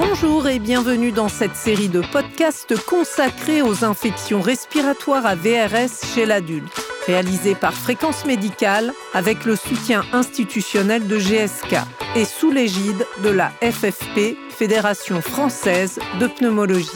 Bonjour et bienvenue dans cette série de podcasts consacrés aux infections respiratoires à VRS chez l'adulte, réalisée par Fréquence Médicale avec le soutien institutionnel de GSK et sous l'égide de la FFP, Fédération française de pneumologie.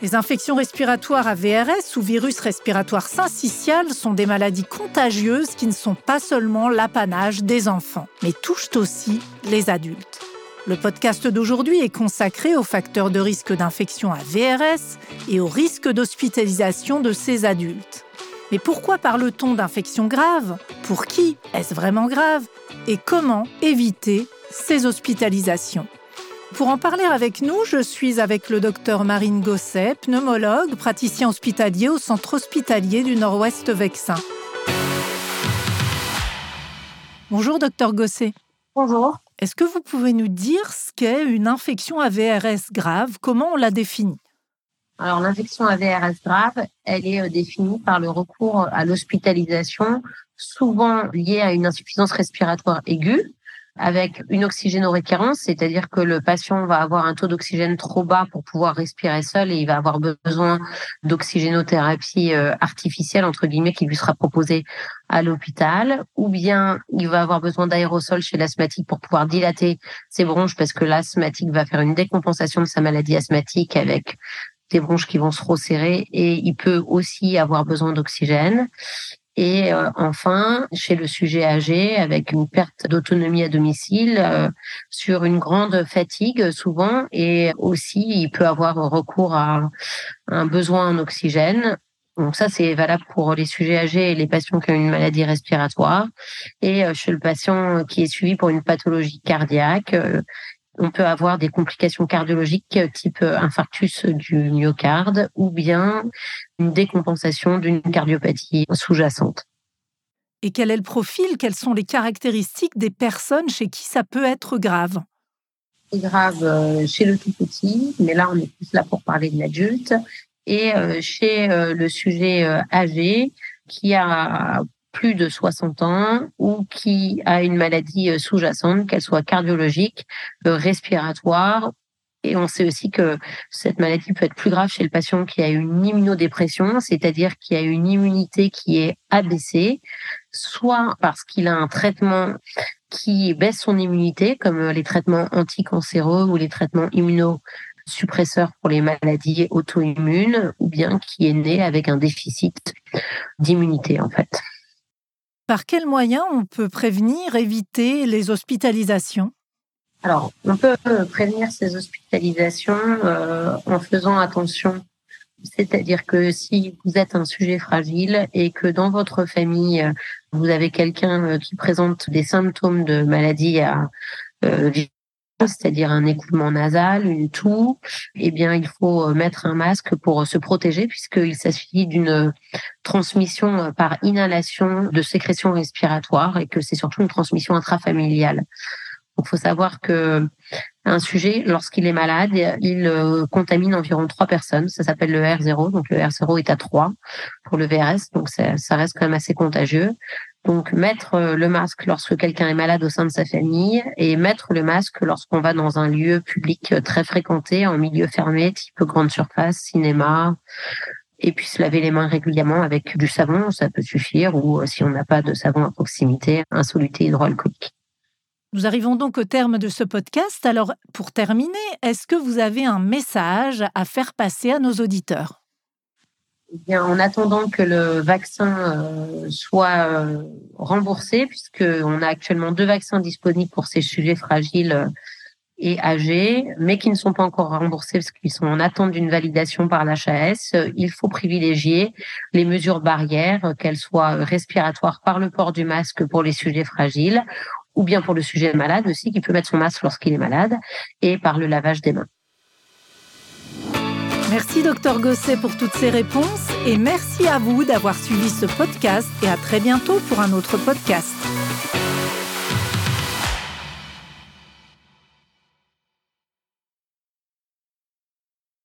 Les infections respiratoires à VRS ou virus respiratoire syncytial sont des maladies contagieuses qui ne sont pas seulement l'apanage des enfants, mais touchent aussi les adultes. Le podcast d'aujourd'hui est consacré aux facteurs de risque d'infection à VRS et au risque d'hospitalisation de ces adultes. Mais pourquoi parle-t-on d'infection grave Pour qui Est-ce vraiment grave? Et comment éviter ces hospitalisations? Pour en parler avec nous, je suis avec le docteur Marine Gosset, pneumologue, praticien hospitalier au centre hospitalier du Nord-Ouest Vexin. Bonjour docteur Gosset. Bonjour. Est-ce que vous pouvez nous dire ce qu'est une infection AVRS grave? Comment on la définit? Alors l'infection AVRS grave, elle est euh, définie par le recours à l'hospitalisation, souvent liée à une insuffisance respiratoire aiguë, avec une oxygénorécurrence, c'est-à-dire que le patient va avoir un taux d'oxygène trop bas pour pouvoir respirer seul et il va avoir besoin d'oxygénothérapie euh, artificielle, entre guillemets, qui lui sera proposée à l'hôpital, ou bien il va avoir besoin d'aérosol chez l'asthmatique pour pouvoir dilater ses bronches parce que l'asthmatique va faire une décompensation de sa maladie asthmatique avec des bronches qui vont se resserrer et il peut aussi avoir besoin d'oxygène. Et euh, enfin, chez le sujet âgé, avec une perte d'autonomie à domicile, euh, sur une grande fatigue souvent, et aussi il peut avoir recours à un besoin en oxygène. Donc ça, c'est valable pour les sujets âgés et les patients qui ont une maladie respiratoire. Et euh, chez le patient qui est suivi pour une pathologie cardiaque, on peut avoir des complications cardiologiques type infarctus du myocarde ou bien une décompensation d'une cardiopathie sous-jacente. Et quel est le profil, quelles sont les caractéristiques des personnes chez qui ça peut être grave? C'est grave euh, chez le tout petit, mais là on est plus là pour parler de l'adulte, et euh, chez euh, le sujet âgé qui a plus de 60 ans ou qui a une maladie euh, sous-jacente, qu'elle soit cardiologique, euh, respiratoire. Et on sait aussi que cette maladie peut être plus grave chez le patient qui a une immunodépression, c'est-à-dire qui a une immunité qui est abaissée, soit parce qu'il a un traitement qui baisse son immunité, comme les traitements anticancéreux ou les traitements immunosuppresseurs pour les maladies auto-immunes, ou bien qui est né avec un déficit d'immunité en fait. Par quels moyens on peut prévenir, éviter les hospitalisations? Alors, on peut prévenir ces hospitalisations euh, en faisant attention. C'est-à-dire que si vous êtes un sujet fragile et que dans votre famille, vous avez quelqu'un euh, qui présente des symptômes de maladie à euh, c'est-à-dire un écoulement nasal, une toux, eh bien, il faut euh, mettre un masque pour euh, se protéger puisqu'il s'agit d'une transmission euh, par inhalation de sécrétions respiratoires et que c'est surtout une transmission intrafamiliale. Il faut savoir que un sujet, lorsqu'il est malade, il contamine environ trois personnes. Ça s'appelle le R0. Donc le R0 est à 3 pour le VRS. Donc ça, ça reste quand même assez contagieux. Donc mettre euh, le masque lorsque quelqu'un est malade au sein de sa famille et mettre le masque lorsqu'on va dans un lieu public euh, très fréquenté, en milieu fermé, type grande surface, cinéma, et puis se laver les mains régulièrement avec du savon, ça peut suffire, ou euh, si on n'a pas de savon à proximité, un soluté hydroalcoolique. Nous arrivons donc au terme de ce podcast. Alors, pour terminer, est-ce que vous avez un message à faire passer à nos auditeurs? Eh en attendant que le vaccin euh, soit euh, remboursé, puisqu'on a actuellement deux vaccins disponibles pour ces sujets fragiles euh, et âgés, mais qui ne sont pas encore remboursés parce qu'ils sont en attente d'une validation par l'HAS, il faut privilégier les mesures barrières, qu'elles soient respiratoires par le port du masque pour les sujets fragiles, ou bien pour le sujet malade aussi, qui peut mettre son masque lorsqu'il est malade, et par le lavage des mains. Merci docteur Gosset pour toutes ces réponses et merci à vous d'avoir suivi ce podcast et à très bientôt pour un autre podcast.